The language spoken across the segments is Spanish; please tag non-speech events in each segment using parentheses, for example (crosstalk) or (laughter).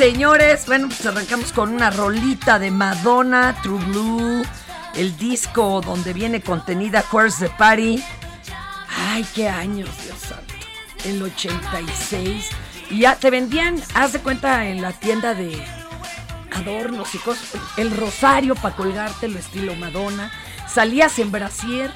Señores, bueno, pues arrancamos con una rolita de Madonna, True Blue, el disco donde viene contenida Where's the Party. Ay, qué años, Dios santo. El 86. Y ya te vendían, haz de cuenta, en la tienda de adornos y cosas, el rosario para colgártelo estilo Madonna. Salías en brasier.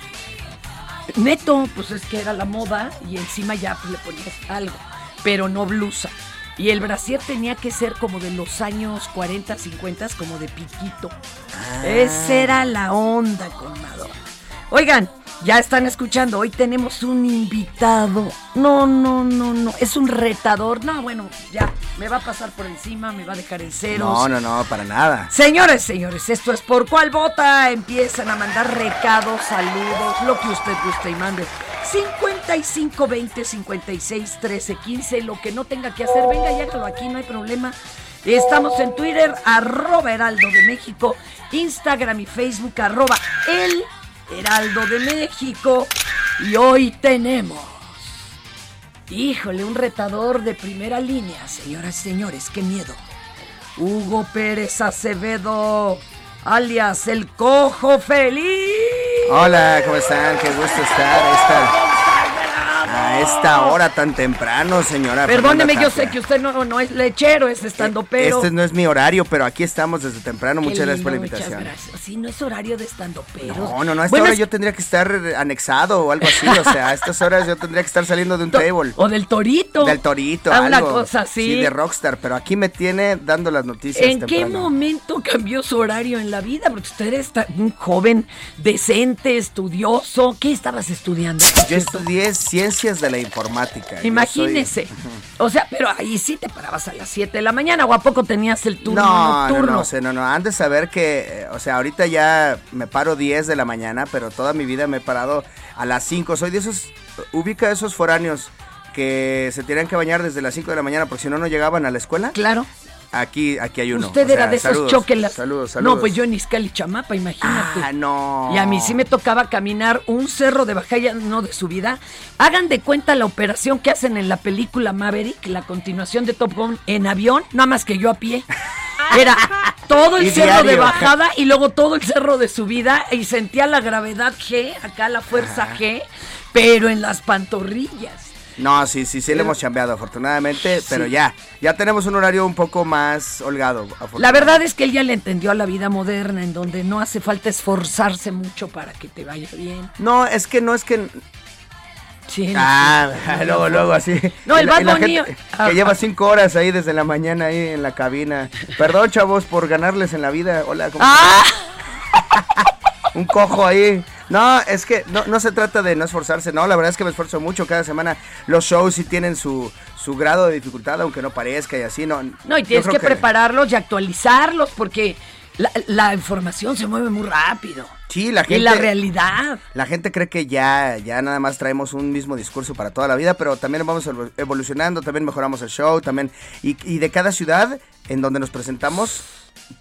Neto, pues es que era la moda y encima ya le ponías algo, pero no blusa. Y el brasier tenía que ser como de los años 40, 50, como de piquito. Esa era la onda con Madonna. Oigan, ya están escuchando, hoy tenemos un invitado. No, no, no, no, es un retador. No, bueno, ya, me va a pasar por encima, me va a dejar en ceros. No, no, no, para nada. Señores, señores, esto es por cuál vota. Empiezan a mandar recados, saludos, lo que usted guste y mande. 55 20 56 13 15, lo que no tenga que hacer, venga y hágalo aquí, no hay problema. Estamos en Twitter, arroba Heraldo de México, Instagram y Facebook, arroba El Heraldo de México. Y hoy tenemos, híjole, un retador de primera línea, señoras y señores, qué miedo. Hugo Pérez Acevedo, alias el Cojo Feliz. Hola, ¿cómo están? Qué gusto estar esta, a esta hora tan temprano, señora. Perdóneme, yo sé que usted no, no es lechero, es estando pero. Este no es mi horario, pero aquí estamos desde temprano. Qué Muchas gracias por la lindo, invitación. Muchas gracias. Sí, no es horario de estando pero. No, no, no, a esta Bueno, hora es- yo tendría que estar eh, anexado o algo así. O sea, a estas horas yo tendría que estar saliendo de un table. O del torito. Del torito, Ah, una algo. cosa así. Sí, de rockstar, pero aquí me tiene dando las noticias ¿En qué momento cambió su horario en la vida? Porque usted es un joven decente, estudioso. ¿Qué estabas estudiando? Yo estudié ciencias de la informática. Imagínese. soy- (laughs) O sea, pero ahí sí te parabas a las 7 de la mañana o a poco tenías el turno No, no, nocturno. no, sé, no, no, han de saber que, eh, o sea, ahorita ya me paro 10 de la mañana, pero toda mi vida me he parado a las 5. Soy de esos, ubica esos foráneos que se tenían que bañar desde las 5 de la mañana porque si no, no llegaban a la escuela. Claro. Aquí, aquí hay uno. Usted O sea, era de esos saludos, choquelas. Saludos, saludos. No, pues yo en Izcali Chamapa, imagínate. Ah, no. Y a mí sí me tocaba caminar un cerro de bajada, no de subida. Hagan de cuenta la operación que hacen en la película Maverick, la continuación de Top Gun en avión, nada más que yo a pie. (laughs) Era todo el Y cerro de bajada y luego todo el cerro de subida y sentía la gravedad G, acá la fuerza G, pero en las pantorrillas. No, sí, sí, sí le hemos chambeado, afortunadamente, pero ya, ya tenemos un horario un poco más holgado. La verdad es que él ya le entendió a la vida moderna, en donde no hace falta esforzarse mucho para que te vaya bien. No, es que no es que... Sí, Ah, sí. (laughs) luego, luego, así. No, el Bad Bunny- gente Ah, Que lleva cinco horas ahí desde la mañana ahí en la cabina. Perdón, chavos, por ganarles en la vida. Hola, ¿cómo ¡Ah! un cojo ahí. No, es que no, no se trata de no esforzarse, no, la verdad es que me esfuerzo mucho cada semana. Los shows sí tienen su, su grado de dificultad, aunque no parezca y así, no. No, y tienes que, prepararlos y actualizarlos porque la, la información se mueve muy rápido. Sí, la gente. Y la realidad. La gente cree que ya, ya nada más traemos un mismo discurso para toda la vida, pero también vamos evol- evolucionando, también mejoramos el show, también. Y, y de cada ciudad en donde nos presentamos,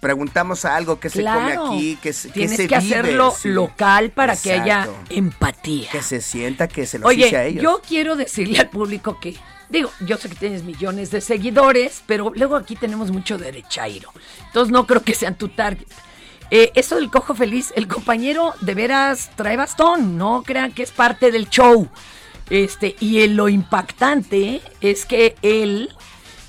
preguntamos a algo que se come aquí, que se, Tienes se que vive, hacerlo sí. local para que haya empatía. Que se sienta que se lo hice a Oye, ellos. yo quiero decirle al público que, digo, yo sé que tienes millones de seguidores, pero luego aquí tenemos mucho derechairo. Entonces no creo que sean tu target. Eh, eso del cojo feliz, el compañero de veras trae bastón, no crean que es parte del show. Este, y el- lo impactante es que él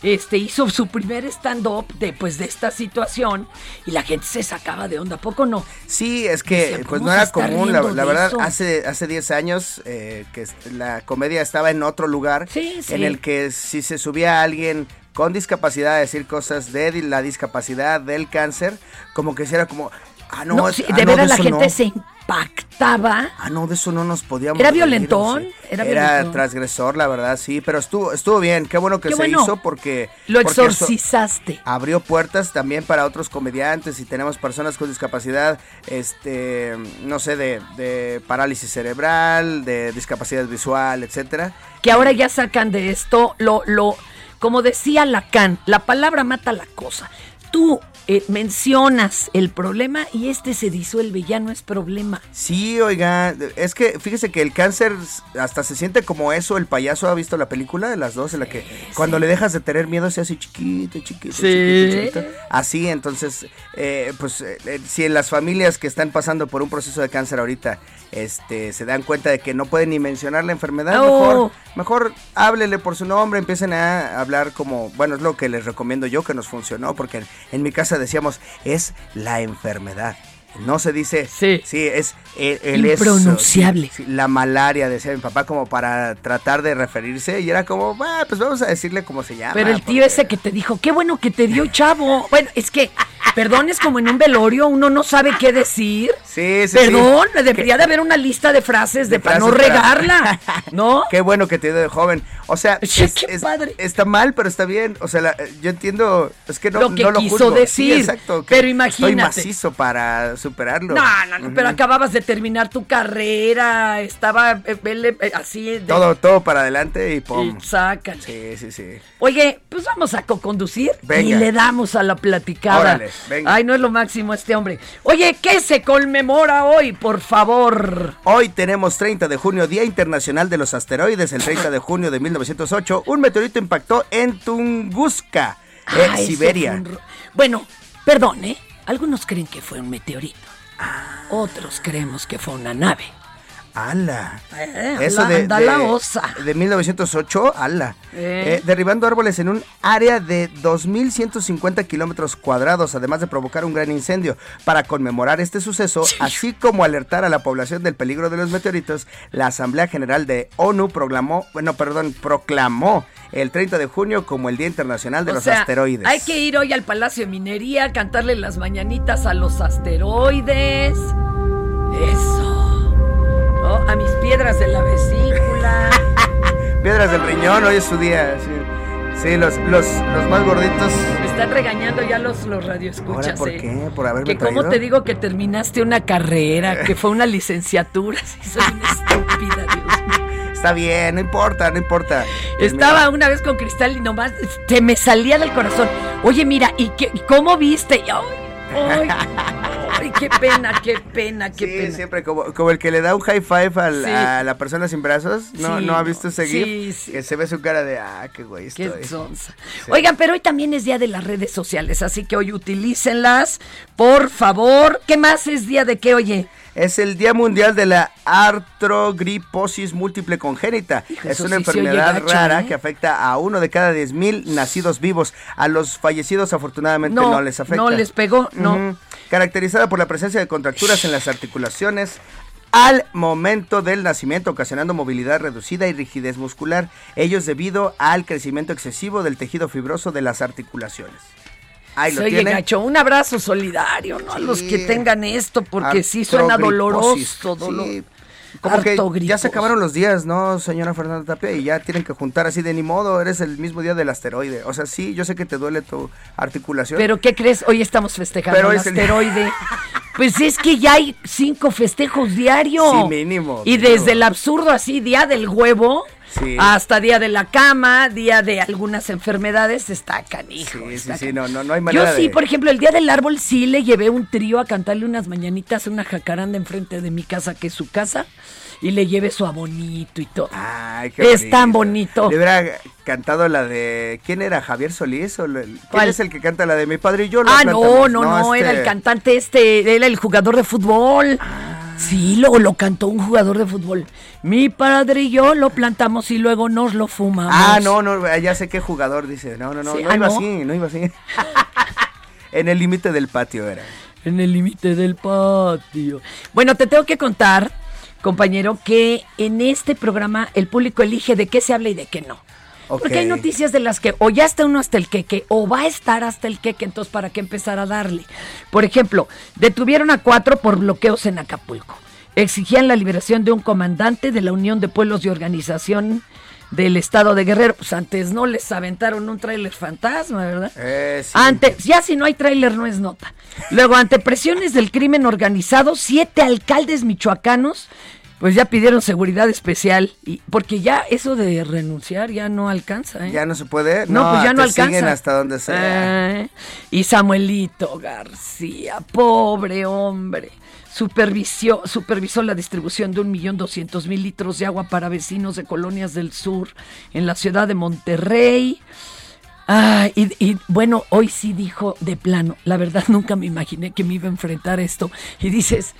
este, hizo su primer stand-up de, pues, de esta situación y la gente se sacaba de onda, ¿a poco no? Sí, es que Decía, pues ¿cómo no era común, la, verdad, eso? hace hace 10 años eh, que la comedia estaba en otro lugar Sí, sí. en el que si se subía alguien con discapacidad a decir cosas de la discapacidad, del cáncer, como que si era como, ah, no, No, sí, ah, de no, veras la gente no. se impactaba. Ah, no, de eso no nos podíamos ¿Era reír, violentón? no sé. Era Era, violentón. transgresor, la verdad, sí, pero estuvo estuvo bien, qué bueno que Qué se bueno. hizo porque Lo porque exorcizaste. abrió puertas también para otros comediantes y tenemos personas con discapacidad, este, no sé, de, de parálisis cerebral, de discapacidad visual, etcétera. que ahora ya sacan de esto lo, lo, como decía Lacan, la palabra mata la cosa. Tú eh, mencionas el problema y este se disuelve, ya no es problema. Sí, oiga, es que fíjese que el cáncer hasta se siente como eso. El payaso ha visto la película de las dos, en la que cuando le dejas de tener miedo se hace chiquito, chiquito, Sí. chiquito, chiquito. Así, entonces, eh, pues eh, eh, si en las familias que están pasando por un proceso de cáncer ahorita este, se dan cuenta de que no pueden ni mencionar la enfermedad, Oh. mejor, mejor háblele por su nombre, empiecen a hablar como, bueno, es lo que les recomiendo yo que nos funcionó, porque en, en mi casa decíamos, es la enfermedad. No se dice, Sí. sí, es el, el eso, Impronunciable. sí, sí, la malaria, decía mi papá, como para tratar de referirse, y era como, "Ah, pues vamos a decirle cómo se llama. Pero el tío porque- ese que te dijo, qué bueno que te dio chavo. (laughs) Bueno, es que, perdón, es como en un velorio, uno no sabe qué decir. Sí, sí, Perdón, sí. debería de haber una lista de frases de, De para no para- regarla, (laughs) ¿no? Qué bueno que te dio de joven. O sea, (laughs) Sí, es- qué es- padre. está mal, pero está bien. O sea, la- yo entiendo, es que no Lo que no lo quiso juzgo. decir, Sí, exacto. que pero Estoy imagínate. macizo para superarlo. No, no, no, pero acababas de terminar tu carrera, estaba eh, eh, así de, Todo, todo para adelante y pum. y sácale. Sí, sí, sí. Oye, pues vamos a co-conducir y le damos a la platicada. Órale, venga. Ay, no es lo máximo este hombre. Oye, ¿qué se conmemora hoy, por favor? Hoy tenemos 30 de junio, Día Internacional de los Asteroides. El 30 de junio de 1908, un meteorito impactó en Tunguska, eh, Ah, Siberia. un Bueno, perdón, ¿eh? Algunos creen que fue un meteorito. Otros creemos que fue una nave. ¡Ala! Eh, Eso de, de- la osa. de 1908, ala. Eh. Eh, derribando árboles en un área de 2.150 kilómetros cuadrados, además de provocar un gran incendio. Para conmemorar este suceso, así como alertar a la población del peligro de los meteoritos, la Asamblea General de ONU proclamó, bueno, perdón, proclamó el 30 de junio como el Día Internacional de O los sea, Asteroides. Hay que ir hoy al Palacio de Minería, cantarle las mañanitas a los asteroides. Eso. ¿No? A mis piedras de la vesícula. (laughs) Piedras del riñón, hoy es su día. Sí, Sí, los, los, los más gorditos. Me están regañando ya los, los radioescuchas. ¿Ahora por eh. qué? ¿Por haberme Que cómo te digo que terminaste una carrera, que fue una licenciatura. (laughs) Sí, soy una estúpida, Dios mío. Está bien, no importa, no importa. Estaba una vez con Cristal y nomás se me salía del corazón. Oye, mira, ¿y qué, cómo viste? Ay, ay, (laughs) ay, qué pena, qué pena, qué sí, pena. siempre como, como el que le da un high five Sí. a la persona sin brazos. ¿No, Sí, ¿no ha visto ese sí, gif? sí. Que se ve su cara de, ah, qué güey Qué estoy. sonsa. Sí. Oigan, pero hoy también es día de las redes sociales, así que hoy utilícenlas, por favor. ¿Qué más es día de qué, oye? Es el Día Mundial de la Artrogriposis Múltiple Congénita. Hijo, es una enfermedad gacho, rara ¿eh? que afecta a uno de cada 10 mil nacidos vivos. A los fallecidos afortunadamente no, No, les afecta. no les pegó, no. Caracterizada por la presencia de contracturas en las articulaciones al momento del nacimiento, ocasionando movilidad reducida y rigidez muscular. Ello es debido al crecimiento excesivo del tejido fibroso de las articulaciones. Ahí lo oye tiene. gacho, un abrazo solidario, ¿no? A los que tengan esto, porque sí suena doloroso, dolor. Sí. Como que ya se acabaron los días, ¿no, señora Fernanda Tapia? Y ya tienen que juntar así de ni modo, eres el mismo día del asteroide. O sea, sí, yo sé que te duele tu articulación. Pero ¿qué crees? Hoy estamos festejando Pero el es el- asteroide. (laughs) Pues es que ya hay cinco festejos diarios. Sí, mínimo, Y mínimo. desde el absurdo así, día del huevo, Sí. hasta día de la cama, día de algunas enfermedades, está canijo. Sí, sí, está sí, canijo. no, no, no hay Yo manera sí, de... por ejemplo, el día del árbol sí le llevé un trío a cantarle unas mañanitas a una jacaranda enfrente de mi casa, que es su casa, y le llevé su abonito y todo. Ay, qué es tan bonito. Le hubiera cantado la de... ¿Quién era? ¿Javier Solís? ¿O ¿Quién ¿Cuál? es el que canta la de mi padre y yo? Ah, no, no, no, era este- el cantante este, era el jugador de fútbol. Sí, lo, lo cantó un jugador de fútbol. Mi padre y yo lo plantamos y luego nos lo fumamos. Ah, no, no, ya sé qué jugador dice. No, no, no, Sí, no ah, iba ¿no? así, no iba así. (laughs) en el límite del patio era. En el límite del patio. Bueno, te tengo que contar, compañero, que en este programa el público elige de qué se habla y de qué no. Porque hay noticias de las que o ya está uno hasta el queque o va a estar hasta el queque, entonces para qué empezar a darle. Por ejemplo, detuvieron a cuatro por bloqueos en Acapulco. Exigían la liberación de un comandante de la Unión de Pueblos y Organización del Estado de Guerrero. Pues antes no les aventaron un tráiler fantasma, ¿verdad? Eh, sí. Antes, ya si no hay tráiler no es nota. Luego, ante presiones del crimen organizado, siete alcaldes michoacanos pues ya pidieron seguridad especial y porque ya eso de renunciar ya no alcanza, ¿eh? Ya no se puede. No, pues ya no alcanza. siguen hasta donde sea. Eh, y Samuelito García, pobre hombre, supervisó, supervisó la distribución de un millón doscientos mil litros de agua para vecinos de colonias del sur en la ciudad de Monterrey. Ah, y, y, bueno, hoy sí dijo de plano, la verdad nunca me imaginé que me iba a enfrentar esto. Y dices,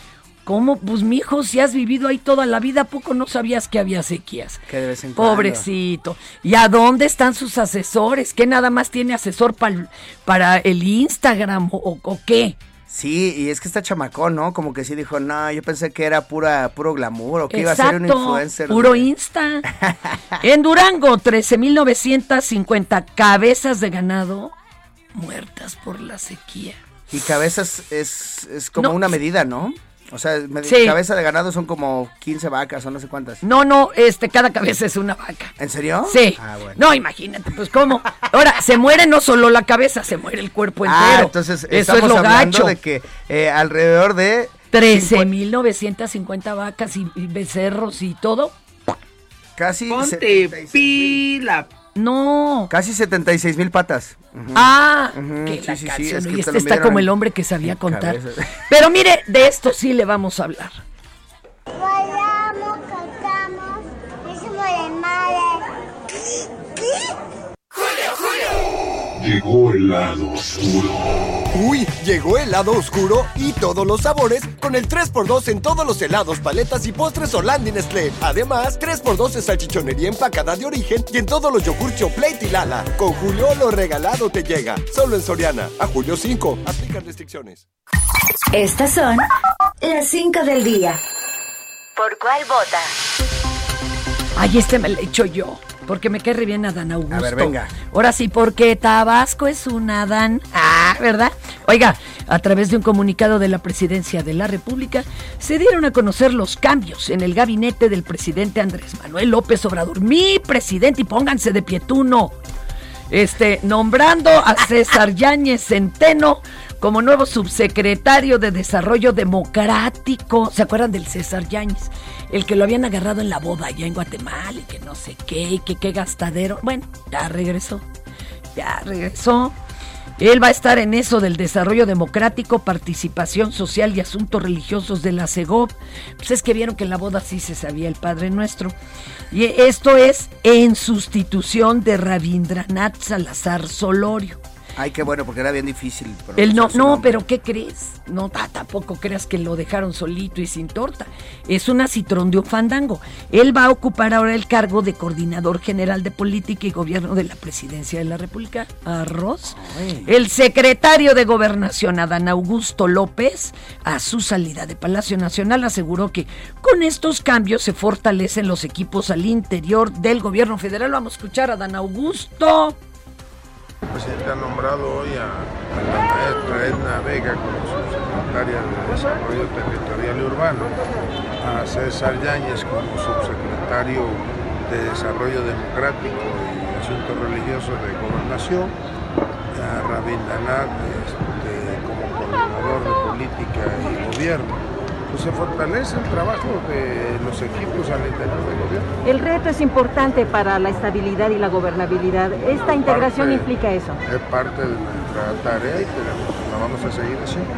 ¿cómo? Pues mijo, si has vivido ahí toda la vida, ¿a poco no sabías que había sequías? Que de vez en cuando. Pobrecito. ¿Y a dónde están sus asesores? ¿Qué nada más tiene asesor pal- para el Instagram o, o qué? Sí, y es que está chamacón, ¿no? Como que sí dijo, no, yo pensé que era pura, puro glamour o que iba a ser un influencer. puro de- Insta. (laughs) en Durango, 13.950 cabezas de ganado muertas por la sequía. Y cabezas es, es como No. una medida, ¿no? O sea, me- Sí. cabeza de ganado son como 15 vacas o no sé cuántas. No, no, este, cada cabeza es una vaca. ¿En serio? Sí. Ah, bueno. No, imagínate, pues cómo. Ahora, se muere no solo la cabeza, se muere el cuerpo entero. Ah, entonces Eso es lo hablando gacho. de que eh, alrededor de 13.950 vacas y, y becerros y todo. casi Ponte 76 pila. No. Casi 76 mil patas. Ujú. Ah, Ujú, que sí, la sí, sí, canción, es ¿no? que y te este está como el hombre que sabía contar. cabeza. (laughs) Pero mire, de esto sí le vamos a hablar. Bailamos, cantamos, hicimos el madre. Llegó el lado oscuro. Uy, llegó el lado oscuro y todos los sabores con el 3x2 en todos los helados, paletas y postres Orlando y Nestlé. Además, 3x2 en salchichonería empacada de origen y en todos los yogur Plate y Lala. Con Julio lo regalado te llega. Solo en Soriana. A julio 5. Aplican restricciones. Estas son las 5 del día. ¿Por cuál vota? Ay, este me lo he hecho yo. Porque me cae bien Adán Augusto. A ver, venga. Ahora sí, porque Tabasco es un Adán. Ah, ¿verdad? Oiga, a través de un comunicado de la Presidencia de la República, se dieron a conocer los cambios en el gabinete del presidente Andrés Manuel López Obrador. Mi presidente, y pónganse de pietuno. Este, nombrando a César (laughs) Yáñez Centeno como nuevo subsecretario de Desarrollo Democrático. ¿Se acuerdan del César Yáñez? El que lo habían agarrado en la boda allá en Guatemala y que no sé qué, y que qué gastadero. Bueno, ya regresó. Ya regresó. Él va a estar en eso del desarrollo democrático, participación social y asuntos religiosos de la CEGOP. Pues es que vieron que en la boda sí se sabía el Padre Nuestro. Y esto es en sustitución de Rabindranath Salazar Solorio. Ay, qué bueno, porque era bien difícil. Él no, no, pero ¿qué crees? No, ta- tampoco creas que lo dejaron solito y sin torta. Es una citrón de un fandango. Él va a ocupar ahora el cargo de coordinador general de política y gobierno de la presidencia de la República. Arroz. El secretario de Gobernación, Adán Augusto López, a su salida de Palacio Nacional, aseguró que con estos cambios se fortalecen los equipos al interior del gobierno federal. Vamos a escuchar a Adán Augusto. El presidente ha nombrado hoy a, la maestra Edna Vega como subsecretaria de Desarrollo Territorial y Urbano, a César Yáñez como subsecretario de Desarrollo Democrático y Asuntos Religiosos de Gobernación, a Rabindranath este, como coordinador de política y gobierno. Pues se fortalece el trabajo de los equipos al interior del gobierno. El reto es importante para la estabilidad y la gobernabilidad. Esta integración Parte- implica eso. Es parte de nuestra tarea y tenemos, la vamos a seguir haciendo.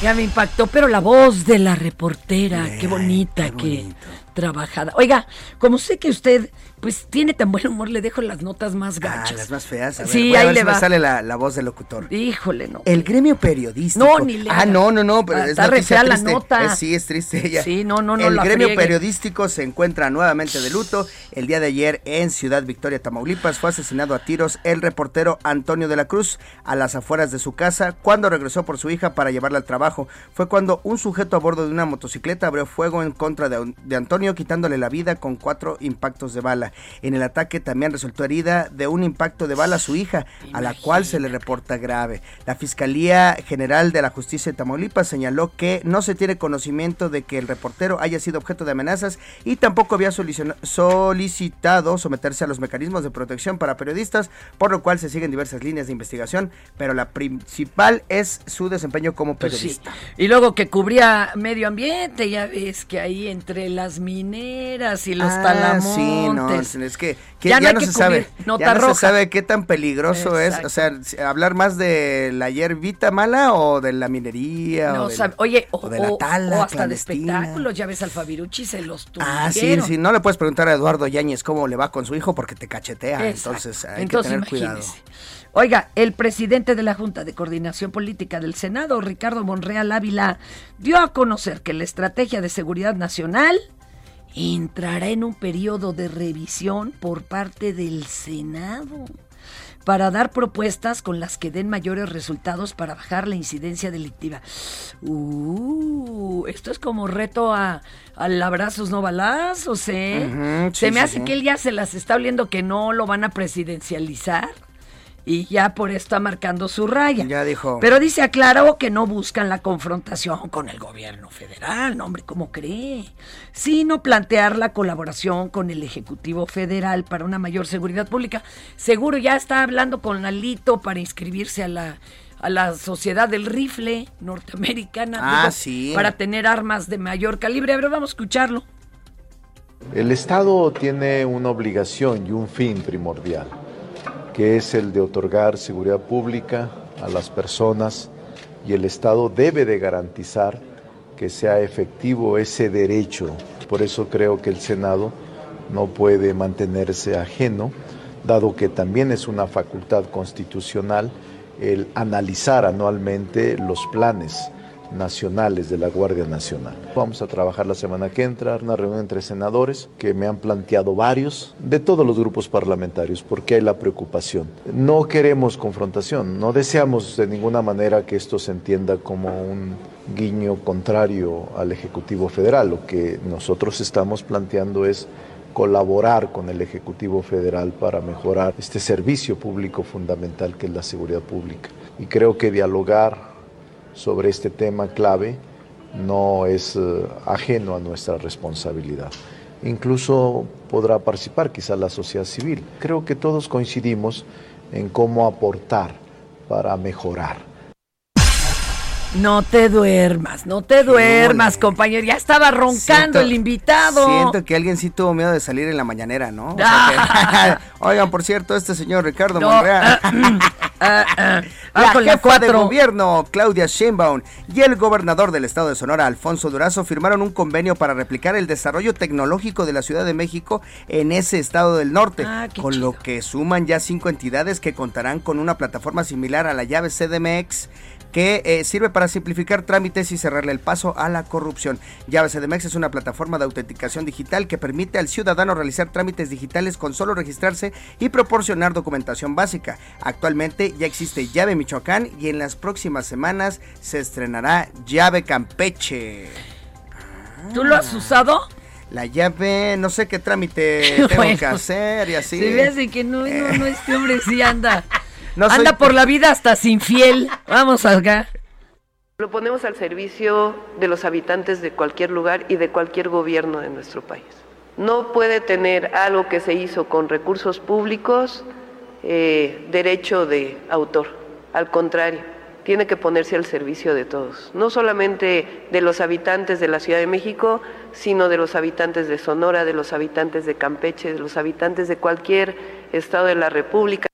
Ya me impactó, pero la voz de la reportera, qué bonita, qué, trabajada. Oiga, como sé que usted pues tiene tan buen humor, le dejo las notas más Ah, gachas. las más feas. A ver, Sí, voy a ahí ver le si me va. sale la, la voz del locutor. Híjole, no. El gremio periodístico. No, ni le Ah, no, no, no. Pero Ah, es está re fea la nota. Es- sí, es triste ella. Sí, no, no, no El la gremio friegue. periodístico se encuentra nuevamente de luto. El día de ayer en Ciudad Victoria, Tamaulipas, fue asesinado a tiros el reportero Antonio de la Cruz a las afueras de su casa cuando regresó por su hija para llevarla al trabajo. Fue cuando un sujeto a bordo de una motocicleta abrió fuego en contra de, de Antonio, quitándole la vida con cuatro impactos de bala. En el ataque también resultó herida de un impacto de bala a su hija, a la cual se le reporta grave. La Fiscalía General de la Justicia de Tamaulipas señaló que no se tiene conocimiento de que el reportero haya sido objeto de amenazas y tampoco había solicitado someterse a los mecanismos de protección para periodistas, por lo cual se siguen diversas líneas de investigación, pero la principal es su desempeño como Pues sí. periodista. Y luego que cubría medio ambiente, ya ves que ahí entre las mineras y los Ah, talamontes. sí, no, es que, que Ya ya, no se sabe, ya no roja. se sabe qué tan peligroso es, o sea, hablar más de la hierbita mala o de la minería No o, de la, Oye, o, o de la tala o hasta de espectáculos, ya ves al Fabirucci se los Ah, sí, tuvieron. sí, no le puedes preguntar a Eduardo Yáñez cómo le va con su hijo porque te cachetea, Exacto. entonces hay Entonces, que tener cuidado. Oiga, el presidente de la Junta de Coordinación Política del Senado, Ricardo Monreal Ávila, dio a conocer que la estrategia de seguridad nacional entrará en un periodo de revisión por parte del Senado para dar propuestas con las que den mayores resultados para bajar la incidencia delictiva. Uh, esto es como reto a, al abrazos no balazos, ¿eh? Se sí, me sí, hace sí. que él ya se las está oliendo que no lo van a presidencializar y ya por esto está marcando su raya. Ya dijo. Pero dice aclaró que no buscan la confrontación con el gobierno federal, no, hombre, ¿cómo cree? Sino plantear la colaboración con el Ejecutivo Federal para una mayor seguridad pública. Seguro ya está hablando con Alito para inscribirse a la a la sociedad del rifle norteamericana Ah, digo, sí. para tener armas de mayor calibre. A ver, vamos a escucharlo. El Estado tiene una obligación y un fin primordial, que es el de otorgar seguridad pública a las personas y el Estado debe de garantizar que sea efectivo ese derecho. Por eso creo que el Senado no puede mantenerse ajeno, dado que también es una facultad constitucional el analizar anualmente los planes nacionales de la Guardia Nacional. Vamos a trabajar la semana que entra, una reunión entre senadores que me han planteado varios de todos los grupos parlamentarios, porque hay la preocupación. No queremos confrontación, no deseamos de ninguna manera que esto se entienda como un guiño contrario al Ejecutivo Federal. Lo que nosotros estamos planteando es colaborar con el Ejecutivo Federal para mejorar este servicio público fundamental que es la seguridad pública. Y creo que dialogar sobre este tema clave no es eh, ajeno a nuestra responsabilidad. Incluso podrá participar quizá la sociedad civil. Creo que todos coincidimos en cómo aportar para mejorar. No te duermas, no te duermas, compañero. Ya estaba roncando Siento- el invitado. Siento que alguien sí tuvo miedo de salir en la mañanera, ¿no? O sea que- (laughs) (laughs) oigan, por cierto, este señor Ricardo No, Monreal. Ah, ah. (laughs) La con la jefa de gobierno, Claudia Sheinbaum, y el gobernador del estado de Sonora, Alfonso Durazo, firmaron un convenio para replicar el desarrollo tecnológico de la Ciudad de México en ese estado del norte, Ah, con lo que suman ya cinco entidades que contarán con una plataforma similar a la llave CDMX que eh, sirve para simplificar trámites y cerrarle el paso a la corrupción. Llave CDMX es una plataforma de autenticación digital que permite al ciudadano realizar trámites digitales con solo registrarse y proporcionar documentación básica. Actualmente ya existe Llave Michoacán y en las próximas semanas se estrenará Llave Campeche. ¿Tú lo has usado? La llave, no sé qué trámite (laughs) tengo Bueno, que hacer y así. Se ve así que no, no, no, este hombre sí anda. No soy- anda por la vida hasta sin fiel. Vamos acá. Lo ponemos al servicio de los habitantes de cualquier lugar y de cualquier gobierno de nuestro país. No puede tener algo que se hizo con recursos públicos eh, derecho de autor. Al contrario, tiene que ponerse al servicio de todos. No solamente de los habitantes de la Ciudad de México, sino de los habitantes de Sonora, de los habitantes de Campeche, de los habitantes de cualquier estado de la República.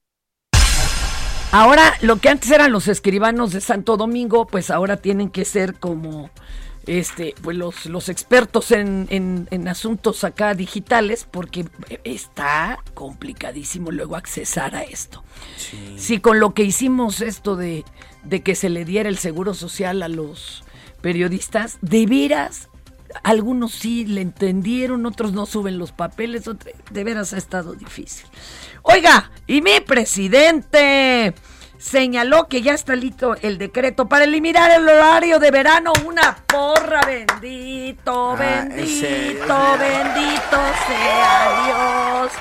Ahora, lo que antes eran los escribanos de Santo Domingo, pues ahora tienen que ser como este, pues los, los expertos en, en- en asuntos acá digitales, porque está complicadísimo luego accesar a esto. Si con lo que hicimos esto de, de que se le diera el seguro social a los periodistas, de veras, algunos sí le entendieron, otros no suben los papeles, otros- de veras ha estado difícil. Oiga, y mi presidente señaló que ya está listo el decreto para eliminar el horario de verano. Una porra, bendito, Ah, bendito, ese- bendito sea Dios.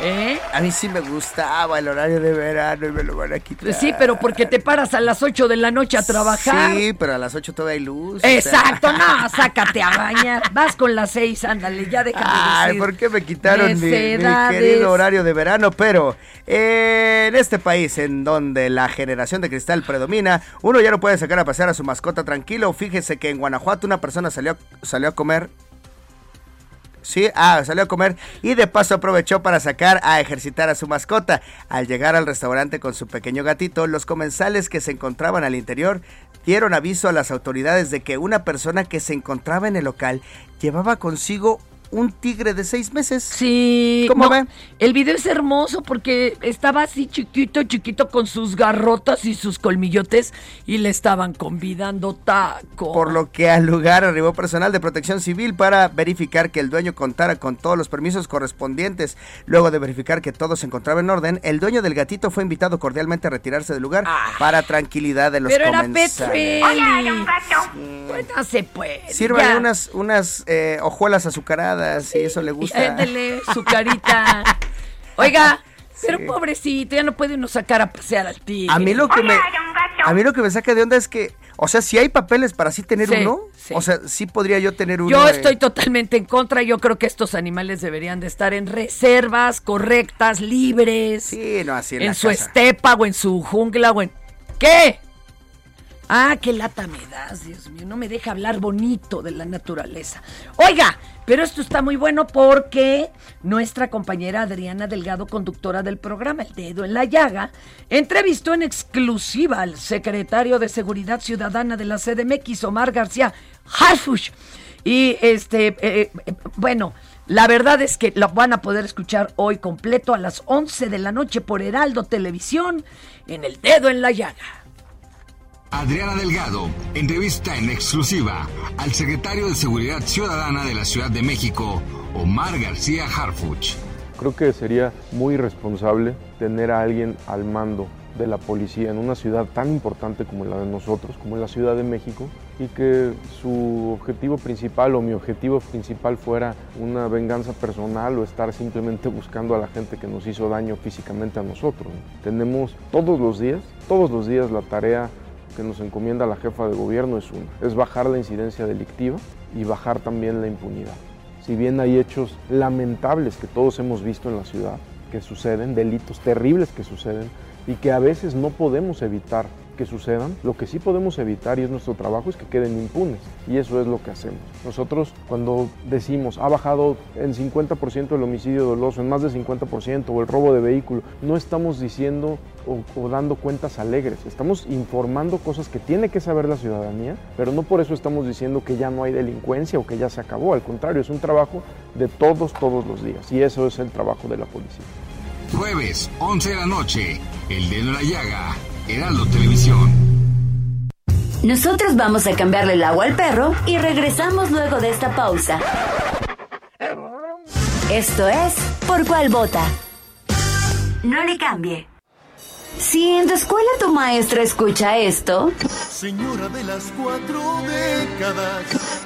¿Eh? A mí sí me gustaba el horario de verano y me lo van a quitar. Sí, pero porque te paras a las 8 de la noche a trabajar. Sí, pero a las 8 todavía hay luz. o sea. Exacto, no, sácate a bañar. Vas con las 6, ándale, ya déjame Ay, decir. ¿por qué me quitaron mi, querido horario de verano? Pero eh, en este país en donde la generación de cristal predomina, uno ya no puede sacar a pasear a su mascota tranquilo. Fíjese que en Guanajuato una persona salió, salió a comer Sí, ah, salió a comer y de paso aprovechó para sacar a ejercitar a su mascota. Al llegar al restaurante con su pequeño gatito, los comensales que se encontraban al interior dieron aviso a las autoridades de que una persona que se encontraba en el local llevaba consigo un tigre de seis meses. Sí. ¿Cómo no, ve? El video es hermoso porque estaba así chiquito, chiquito con sus garrotas y sus colmillotes y le estaban convidando taco. Por lo que al lugar arribó personal de protección civil para verificar que el dueño contara con todos los permisos correspondientes. Luego de verificar que todo se encontraba en orden, el dueño del gatito fue invitado cordialmente a retirarse del lugar para tranquilidad de los Ah. Pero era pet comensales. friendly. Pues no se puede. Sírvale ya. unas, unas eh, hojuelas azucaradas y eso le gusta. Ándele, su carita. Oiga, pero pobrecito, ya no puede uno sacar a pasear al tigre. A mí lo que me a mí lo que me saca de onda es que, o sea, si hay papeles para sí tener Sí, uno, sí. o sea, sí podría yo tener uno. Yo eh, estoy totalmente en contra. Yo creo que estos animales deberían de estar en reservas correctas, libres. Sí, no así en, en la su casa. estepa o en su jungla o en... ¿Qué? Ah, qué lata me das, Dios mío. No me deja hablar bonito de la naturaleza. Oiga, pero esto está muy bueno porque nuestra compañera Adriana Delgado, conductora del programa El Dedo en la Llaga, entrevistó en exclusiva al secretario de Seguridad Ciudadana de la CDMX, Omar García Harfush. Y este, eh, eh, bueno, la verdad es que lo van a poder escuchar hoy completo a las 11 de la noche por Heraldo Televisión en El Dedo en la Llaga. Adriana Delgado entrevista en exclusiva al secretario de Seguridad Ciudadana de la Ciudad de México, Omar García Harfuch. Creo que sería muy irresponsable tener a alguien al mando de la policía en una ciudad tan importante como la de nosotros, como la Ciudad de México, y que su objetivo principal o mi objetivo principal fuera una venganza personal o estar simplemente buscando a la gente que nos hizo daño físicamente a nosotros. Tenemos todos los días, todos los días la tarea que nos encomienda la jefa de gobierno es una, es bajar la incidencia delictiva y bajar también la impunidad. Si bien hay hechos lamentables que todos hemos visto en la ciudad, que suceden, delitos terribles que suceden y que a veces no podemos evitar que sucedan. Lo que sí podemos evitar y es nuestro trabajo es que queden impunes y eso es lo que hacemos. Nosotros cuando decimos ha bajado en 50% el homicidio doloso, en más de 50% o el robo de vehículo, no estamos diciendo o, dando cuentas alegres, estamos informando cosas que tiene que saber la ciudadanía, pero no por eso estamos diciendo que ya no hay delincuencia o que ya se acabó, al contrario, es un trabajo de todos, todos los días y eso es el trabajo de la policía. Jueves, 11 de la noche, El Dedo en la Llaga, Heraldo Televisión. Nosotros vamos a cambiarle el agua al perro y regresamos luego de esta pausa. Esto es Por cuál vota. No le cambie. Si en tu escuela tu maestra escucha esto, Señora de las cuatro décadas.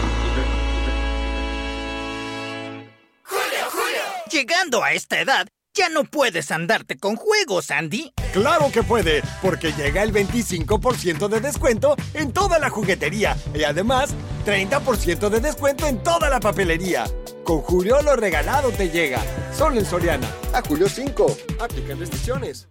Llegando a esta edad, ya no puedes andarte con juegos, Andy. Claro que puede, porque llega el 25% de descuento en toda la juguetería y además 30% de descuento en toda la papelería. Con Julio lo regalado te llega. Solo en Soriana. A Julio 5. Aplican restricciones.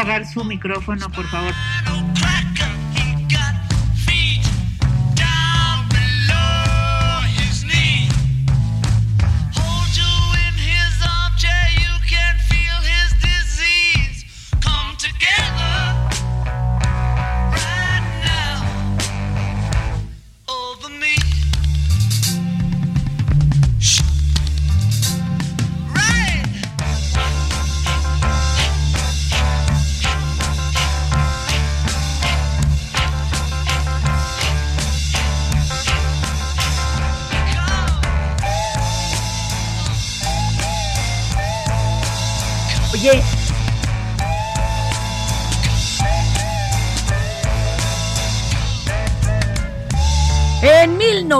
Apagar su micrófono, por favor.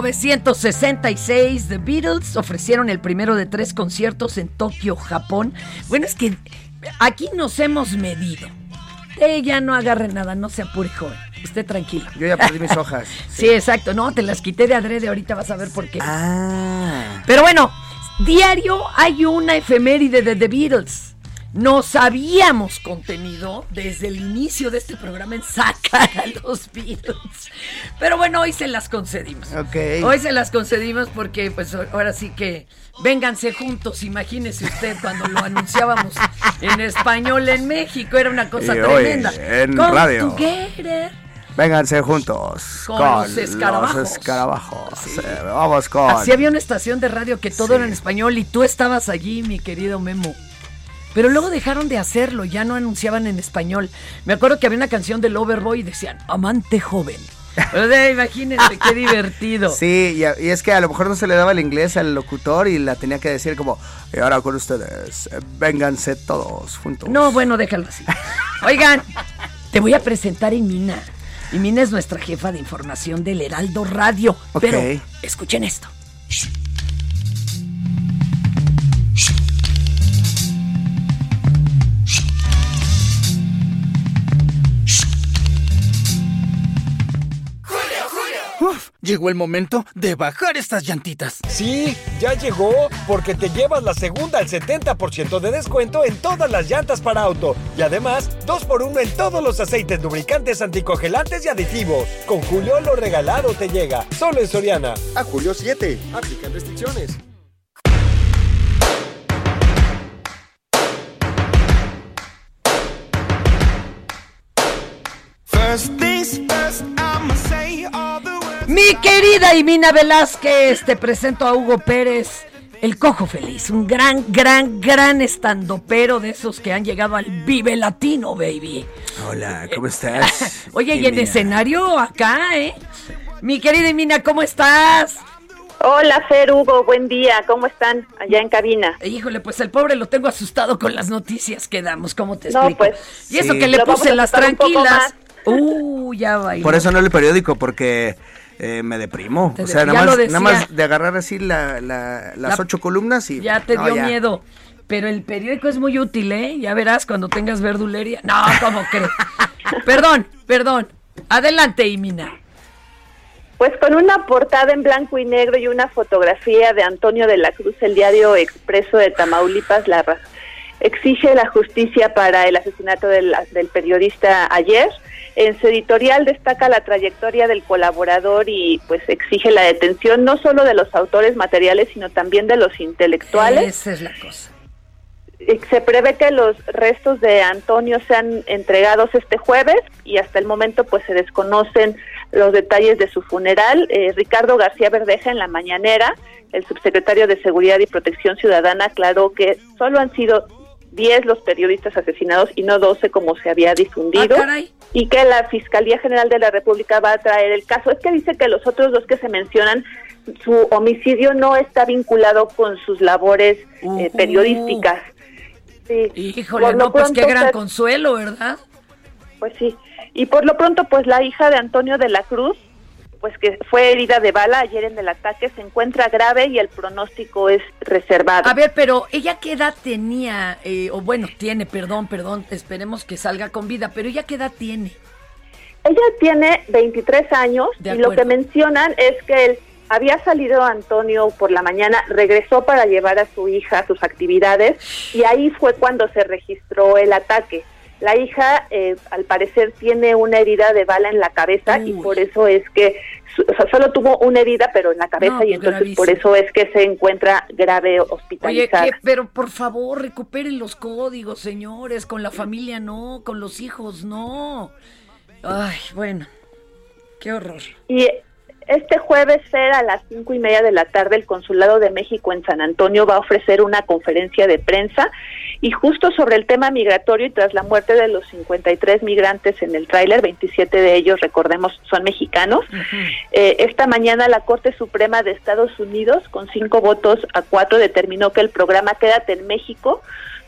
1966, The Beatles ofrecieron el primero de tres conciertos en Tokio, Japón. Bueno, es que aquí nos hemos medido. Ella no agarre nada, no se apure, joven. Esté tranquilo. Yo ya perdí mis hojas. (laughs) Sí, exacto. No, te las quité de adrede, ahorita vas a ver por qué. Ah. Pero bueno, Diario hay una efeméride de The Beatles. Nos habíamos contenido desde el inicio de este programa en sacar a los Beatles. Pero bueno, hoy se las concedimos. Hoy se las concedimos porque pues ahora sí que vénganse juntos, imagínese usted cuando lo anunciábamos en español en México, era una cosa Y hoy, tremenda. en Come radio. together. Vénganse juntos Con los escarabajos. los escarabajos. Eh, vamos con. Así había una estación de radio que todo era en español y tú estabas allí, mi querido Memo. Pero luego dejaron de hacerlo, ya no anunciaban en español. Me acuerdo que había una canción del Overboy y decían, amante joven. (laughs) O sea, imagínense qué divertido. (laughs) Sí, y, a- y es que a lo mejor no se le daba el inglés al locutor y la tenía que decir como, y ahora con ustedes, eh, vénganse todos juntos. No, bueno, déjalo así. (laughs) Oigan, te voy a presentar a Imina. Imina es nuestra jefa de información del Heraldo Radio. Ok. Pero escuchen esto. Llegó el momento de bajar estas llantitas. Sí, ya llegó, porque te llevas la segunda al 70% de descuento en todas las llantas para auto. Y además, 2x1 en todos los aceites lubricantes anticongelantes y aditivos. Con Julio lo regalado te llega, solo en Soriana. A Julio 7, aplican restricciones. Mi querida Imina Velázquez, te presento a Hugo Pérez, el cojo feliz, un gran, gran, gran estandopero de esos que han llegado al Vive Latino, baby. Hola, ¿cómo estás? (laughs) Oye, y en escenario acá, ¿eh? Mi querida Imina, ¿cómo estás? Hola, Fer Hugo, buen día. ¿Cómo están allá en cabina? Híjole, pues el pobre lo tengo asustado con las noticias que damos, ¿cómo te No, explico? pues, y eso sí. que le puse las tranquilas. Uh, ya bailó. Por eso no el periódico, porque eh, me deprimo. Te O sea, nada más, nada decía. más de agarrar así la- la- las La- ocho columnas y... Ya te no, dio ya. miedo. Pero el periódico es muy útil, ¿eh? Ya verás cuando tengas verdulería. No, ¿cómo crees? (laughs) perdón, perdón. Adelante, Imina. Pues con una portada en blanco y negro y una fotografía de Antonio de la Cruz, el diario Expreso de Tamaulipas, la ra- exige la justicia para el asesinato del, del periodista ayer. En su editorial destaca la trayectoria del colaborador y pues exige la detención no solo de los autores materiales, sino también de los intelectuales. Esa es la cosa. Eh, Se prevé que los restos de Antonio sean entregados este jueves y hasta el momento pues se desconocen los detalles de su funeral. Eh, Ricardo García Verdeja en la mañanera, el subsecretario de Seguridad y Protección Ciudadana, aclaró que solo han sido 10 los periodistas asesinados y no 12 como se había difundido. Ah. Y que la Fiscalía General de la República va a traer el caso. Es que dice que los otros dos que se mencionan, su homicidio no está vinculado con sus labores eh, periodísticas. Sí. Híjole, Por no, pues qué gran Fer, consuelo, ¿verdad? Pues sí. Y por lo pronto, pues la hija de Antonio de la Cruz, pues que fue herida de bala ayer en el ataque, se encuentra grave y el pronóstico es reservado. A ver, pero ella qué edad tenía, Eh, o bueno, tiene, perdón, perdón, esperemos que salga con vida, pero ella qué edad tiene. Ella tiene 23 años y lo que mencionan es que él había salido Antonio por la mañana, regresó para llevar a su hija a sus actividades y ahí fue cuando se registró el ataque. La hija, eh, al parecer, tiene una herida de bala en la cabeza y por eso es que, su- o sea, solo tuvo una herida, pero en la cabeza No, y entonces por eso es que se encuentra grave Oye, hospitalizada. pero por favor, recuperen los códigos, señores, con la familia no, con los hijos no. Ay, bueno, qué horror. Y este jueves, Fer, a las cinco y media de la tarde, el Consulado de México en San Antonio va a ofrecer una conferencia de prensa y justo sobre el tema migratorio y tras la muerte de los 53 migrantes en el tráiler, 27 de ellos, recordemos, son mexicanos. Eh, esta mañana la Corte Suprema de Estados Unidos, con cinco votos a cuatro, determinó que el programa Quédate en México